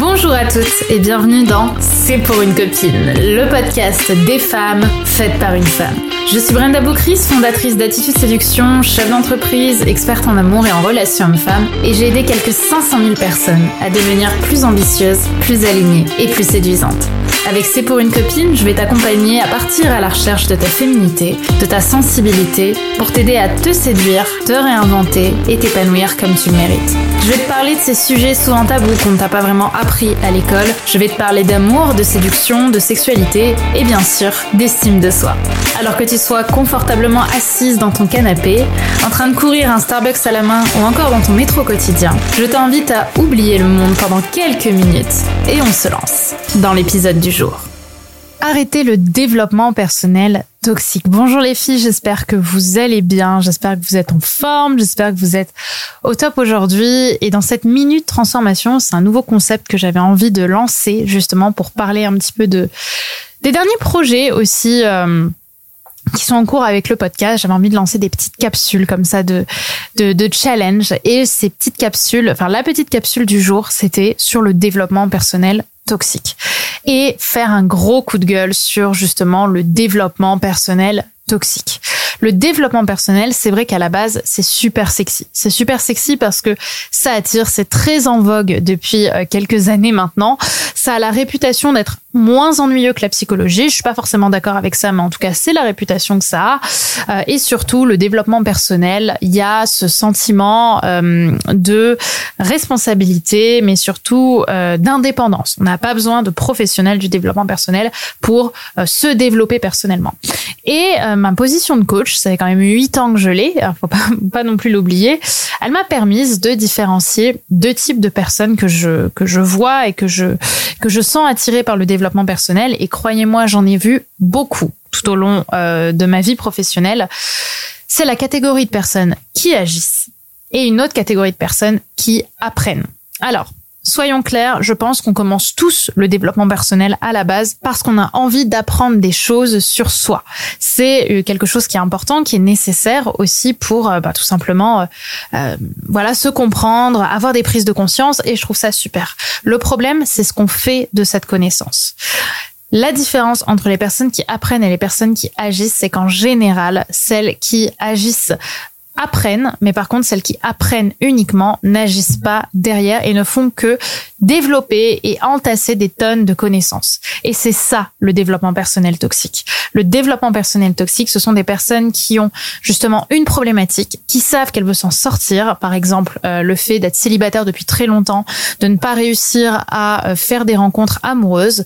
Bonjour à toutes et bienvenue dans C'est pour une copine, le podcast des femmes faites par une femme. Je suis Brenda Boucris, fondatrice d'Attitude Séduction, chef d'entreprise, experte en amour et en relations hommes-femmes, et j'ai aidé quelques 500 000 personnes à devenir plus ambitieuses, plus alignées et plus séduisantes. Avec C'est pour une copine, je vais t'accompagner à partir à la recherche de ta féminité, de ta sensibilité, pour t'aider à te séduire, te réinventer et t'épanouir comme tu le mérites. Je vais te parler de ces sujets souvent tabous qu'on t'a pas vraiment appris à l'école. Je vais te parler d'amour, de séduction, de sexualité et bien sûr d'estime de soi. Alors que tu sois confortablement assise dans ton canapé, en train de courir un Starbucks à la main ou encore dans ton métro quotidien, je t'invite à oublier le monde pendant quelques minutes et on se lance dans l'épisode du jour. Arrêtez le développement personnel toxique. Bonjour les filles, j'espère que vous allez bien, j'espère que vous êtes en forme, j'espère que vous êtes au top aujourd'hui. Et dans cette minute transformation, c'est un nouveau concept que j'avais envie de lancer justement pour parler un petit peu de des derniers projets aussi. Euh, qui sont en cours avec le podcast. J'avais envie de lancer des petites capsules comme ça de, de, de challenge. Et ces petites capsules, enfin la petite capsule du jour, c'était sur le développement personnel toxique. Et faire un gros coup de gueule sur justement le développement personnel toxique. Le développement personnel, c'est vrai qu'à la base, c'est super sexy. C'est super sexy parce que ça attire, c'est très en vogue depuis euh, quelques années maintenant. Ça a la réputation d'être moins ennuyeux que la psychologie. Je suis pas forcément d'accord avec ça, mais en tout cas, c'est la réputation que ça a. Euh, et surtout, le développement personnel, il y a ce sentiment euh, de responsabilité, mais surtout euh, d'indépendance. On n'a pas besoin de professionnels du développement personnel pour se développer personnellement. Et ma position de coach, ça fait quand même huit ans que je l'ai, faut pas, pas non plus l'oublier. Elle m'a permis de différencier deux types de personnes que je que je vois et que je que je sens attirées par le développement personnel et croyez-moi, j'en ai vu beaucoup tout au long euh, de ma vie professionnelle. C'est la catégorie de personnes qui agissent et une autre catégorie de personnes qui apprennent. Alors, Soyons clairs, je pense qu'on commence tous le développement personnel à la base parce qu'on a envie d'apprendre des choses sur soi. C'est euh, quelque chose qui est important, qui est nécessaire aussi pour euh, bah, tout simplement, euh, voilà, se comprendre, avoir des prises de conscience, et je trouve ça super. Le problème, c'est ce qu'on fait de cette connaissance. La différence entre les personnes qui apprennent et les personnes qui agissent, c'est qu'en général, celles qui agissent apprennent, mais par contre celles qui apprennent uniquement n'agissent pas derrière et ne font que développer et entasser des tonnes de connaissances. Et c'est ça le développement personnel toxique. Le développement personnel toxique, ce sont des personnes qui ont justement une problématique, qui savent qu'elles veulent s'en sortir, par exemple euh, le fait d'être célibataire depuis très longtemps, de ne pas réussir à euh, faire des rencontres amoureuses.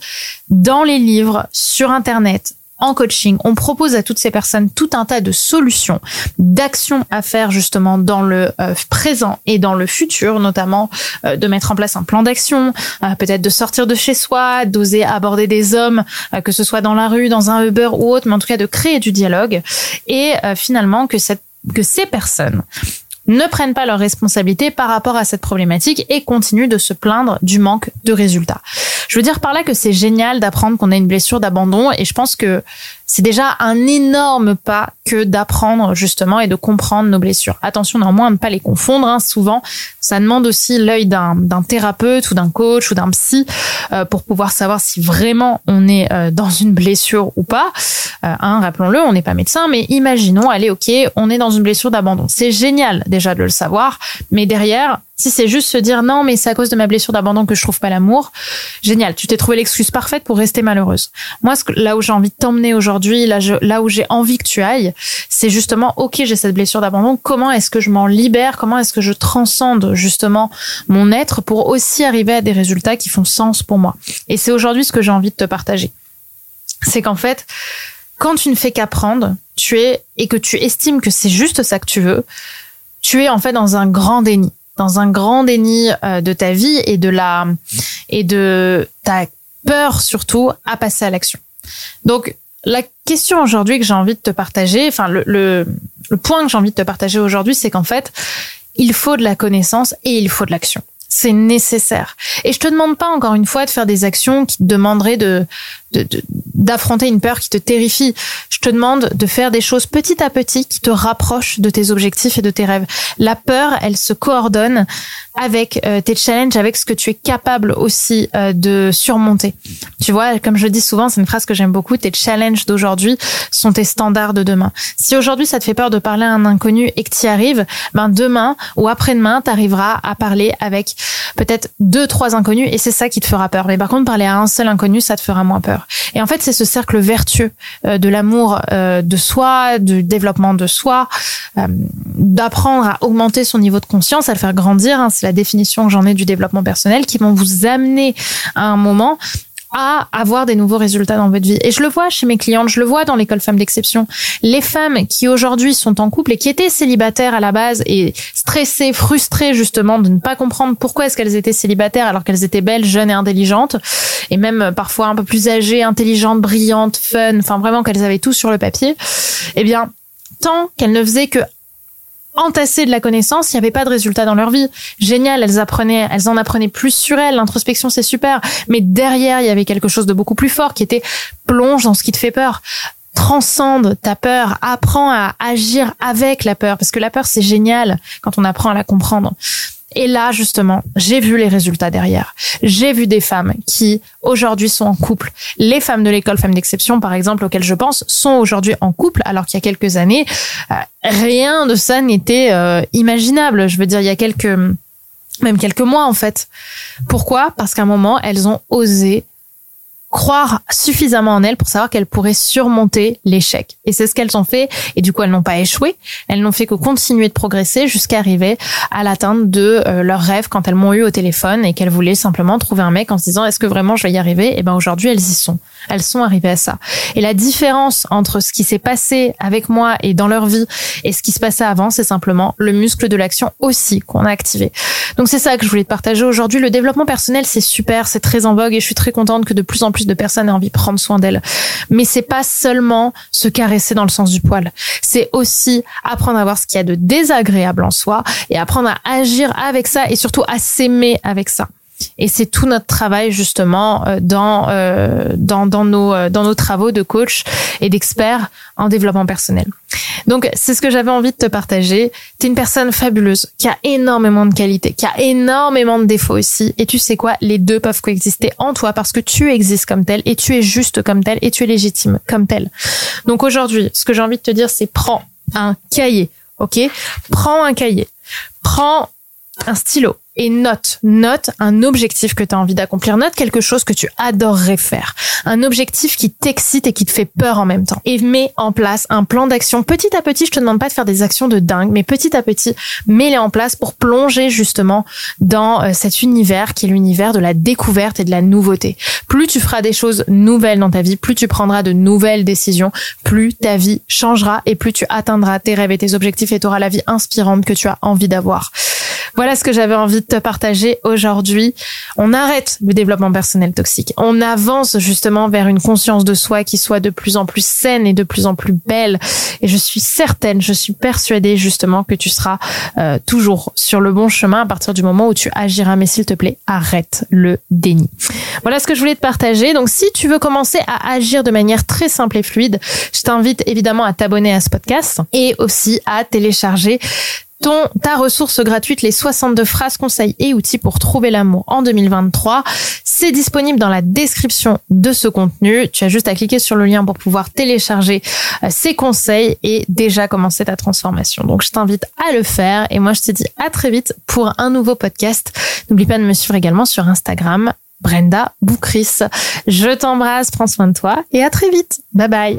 Dans les livres, sur Internet, en coaching, on propose à toutes ces personnes tout un tas de solutions, d'actions à faire justement dans le euh, présent et dans le futur, notamment euh, de mettre en place un plan d'action, euh, peut-être de sortir de chez soi, d'oser aborder des hommes, que ce soit dans la rue, dans un Uber ou autre, mais en tout cas de créer du dialogue et finalement que cette que ces personnes ne prennent pas leurs responsabilités par rapport à cette problématique et continuent de se plaindre du manque de résultats. Je veux dire par là que c'est génial d'apprendre qu'on a une blessure d'abandon et je pense que c'est déjà un énorme pas que d'apprendre justement et de comprendre nos blessures. Attention néanmoins à ne pas les confondre. Hein. Souvent, ça demande aussi l'œil d'un thérapeute ou d'un coach ou d'un psy euh, pour pouvoir savoir si vraiment on est euh, dans une blessure ou pas. Euh, hein, Rappelons-le, on n'est pas médecin, mais imaginons, allez, ok, on est dans une blessure d'abandon. C'est génial déjà de le savoir, mais derrière, si c'est juste se dire non, mais c'est à cause de ma blessure d'abandon que je trouve pas l'amour, génial. Tu t'es trouvé l'excuse parfaite pour rester malheureuse. Moi, là où j'ai envie de t'emmener aujourd'hui, là, là où j'ai envie que tu ailles, c'est justement, ok, j'ai cette blessure d'abandon. Comment est-ce que je m'en libère? Comment est-ce que je transcende justement mon être pour aussi arriver à des résultats qui font sens pour moi? Et c'est aujourd'hui ce que j'ai envie de te partager. C'est qu'en fait, quand tu ne fais qu'apprendre, tu es et que tu estimes que c'est juste ça que tu veux, tu es en fait dans un grand déni dans un grand déni euh, de ta vie et de la et de ta peur surtout à passer à l'action. Donc la question aujourd'hui que j'ai envie de te partager, enfin le, le, point que j'ai envie de te partager aujourd'hui, c'est qu'en fait, il faut de la connaissance et il faut de l'action. C'est nécessaire. Et je te demande pas encore une fois de faire des actions qui te demanderaient de d'affronter une peur qui te terrifie. Je te demande de faire des choses petit à petit qui te rapprochent de tes objectifs et de tes rêves. La peur, elle se coordonne avec euh, tes challenges, avec ce que tu es capable aussi euh, de surmonter. Tu vois, comme je dis souvent, c'est une phrase que j'aime beaucoup, tes challenges d'aujourd'hui sont tes standards de demain. Si aujourd'hui ça te fait peur de parler à un inconnu et que tu y arrives, ben demain ou après-demain, tu arriveras à parler avec peut-être deux, trois inconnus et c'est ça qui te fera peur. Mais par contre, parler à un seul inconnu, ça te fera moins peur. Et en fait, c'est ce cercle vertueux euh, de l'amour de soi, du développement de soi, d'apprendre à augmenter son niveau de conscience, à le faire grandir. Hein, la définition que j'en ai du développement personnel, qui vont vous amener à un moment à avoir des nouveaux résultats dans votre vie. Et je le vois chez mes clientes, je le vois dans l'école femmes d'exception. Les femmes qui aujourd'hui sont en couple et qui étaient célibataires à la base et stressées, frustrées justement de ne pas comprendre pourquoi est-ce qu'elles étaient célibataires alors qu'elles étaient belles, jeunes et intelligentes et même parfois un peu plus âgées, intelligentes, brillantes, fun, enfin vraiment qu'elles avaient tout sur le papier. Eh bien, tant qu'elles ne faisaient que entasser de la connaissance, il n'y avait pas de résultat dans leur vie. Génial, elles apprenaient, elles en apprenaient plus sur elles. L'introspection, c'est super. Mais derrière, il y avait quelque chose de beaucoup plus fort qui était plonge dans ce qui te fait peur transcende ta peur, apprends à agir avec la peur, parce que la peur, c'est génial quand on apprend à la comprendre. Et là, justement, j'ai vu les résultats derrière. J'ai vu des femmes qui, aujourd'hui, sont en couple. Les femmes de l'école Femmes d'Exception, par exemple, auxquelles je pense, sont aujourd'hui en couple, alors qu'il y a quelques années, euh, rien de ça n'était euh, imaginable. Je veux dire, il y a quelques, même quelques mois, en fait. Pourquoi? Parce qu'à un moment, elles ont osé croire suffisamment en elles pour savoir qu'elles pourraient surmonter l'échec. Et c'est ce qu'elles ont fait. Et du coup, elles n'ont pas échoué. Elles n'ont fait que continuer de progresser jusqu'à arriver à l'atteinte de euh, leurs rêves quand elles m'ont eu au téléphone et qu'elles voulaient simplement trouver un mec en se disant est-ce que vraiment je vais y arriver? Et ben aujourd'hui, elles y sont. Elles sont arrivées à ça. Et la différence entre ce qui s'est passé avec moi et dans leur vie et ce qui se passait avant, c'est simplement le muscle de l'action aussi qu'on a activé. Donc c'est ça que je voulais te partager aujourd'hui. Le développement personnel, c'est super, c'est très en vogue et je suis très contente que de plus en plus de personnes aient envie de prendre soin d'elles. Mais c'est pas seulement se caresser dans le sens du poil. C'est aussi apprendre à voir ce qu'il y a de désagréable en soi et apprendre à agir avec ça et surtout à s'aimer avec ça. Et c'est tout notre travail justement euh, dans euh, dans dans nos euh, dans nos travaux de coach et d'experts en développement personnel. Donc c'est ce que j'avais envie de te partager. Tu es une personne fabuleuse qui a énormément de qualités, qui a énormément de défauts aussi et tu sais quoi, les deux peuvent coexister en toi parce que tu existes comme tel et tu es juste comme tel et tu es légitime comme tel. Donc aujourd'hui, ce que j'ai envie de te dire c'est prends un cahier, OK? Prends un cahier. Prends un stylo et note, note un objectif que tu as envie d'accomplir, note quelque chose que tu adorerais faire, un objectif qui t'excite et qui te fait peur en même temps. Et mets en place un plan d'action. Petit à petit, je te demande pas de faire des actions de dingue, mais petit à petit, mets-les en place pour plonger justement dans euh, cet univers qui est l'univers de la découverte et de la nouveauté. Plus tu feras des choses nouvelles dans ta vie, plus tu prendras de nouvelles décisions, plus ta vie changera et plus tu atteindras tes rêves et tes objectifs et tu auras la vie inspirante que tu as envie d'avoir. Voilà ce que j'avais envie de te partager aujourd'hui. On arrête le développement personnel toxique. On avance justement vers une conscience de soi qui soit de plus en plus saine et de plus en plus belle. Et je suis certaine, je suis persuadée justement que tu seras euh, toujours sur le bon chemin à partir du moment où tu agiras. Mais s'il te plaît, arrête le déni. Voilà ce que je voulais te partager. Donc si tu veux commencer à agir de manière très simple et fluide, je t'invite évidemment à t'abonner à ce podcast et aussi à télécharger ton, ta ressource gratuite, les 62 phrases, conseils et outils pour trouver l'amour en 2023. C'est disponible dans la description de ce contenu. Tu as juste à cliquer sur le lien pour pouvoir télécharger euh, ces conseils et déjà commencer ta transformation. Donc, je t'invite à le faire et moi, je te dis à très vite pour un nouveau podcast. N'oublie pas de me suivre également sur Instagram, Brenda Boukris. Je t'embrasse, prends soin de toi et à très vite. Bye bye.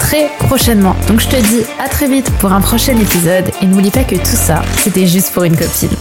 très prochainement. Donc je te dis à très vite pour un prochain épisode et n'oublie pas que tout ça, c'était juste pour une copine.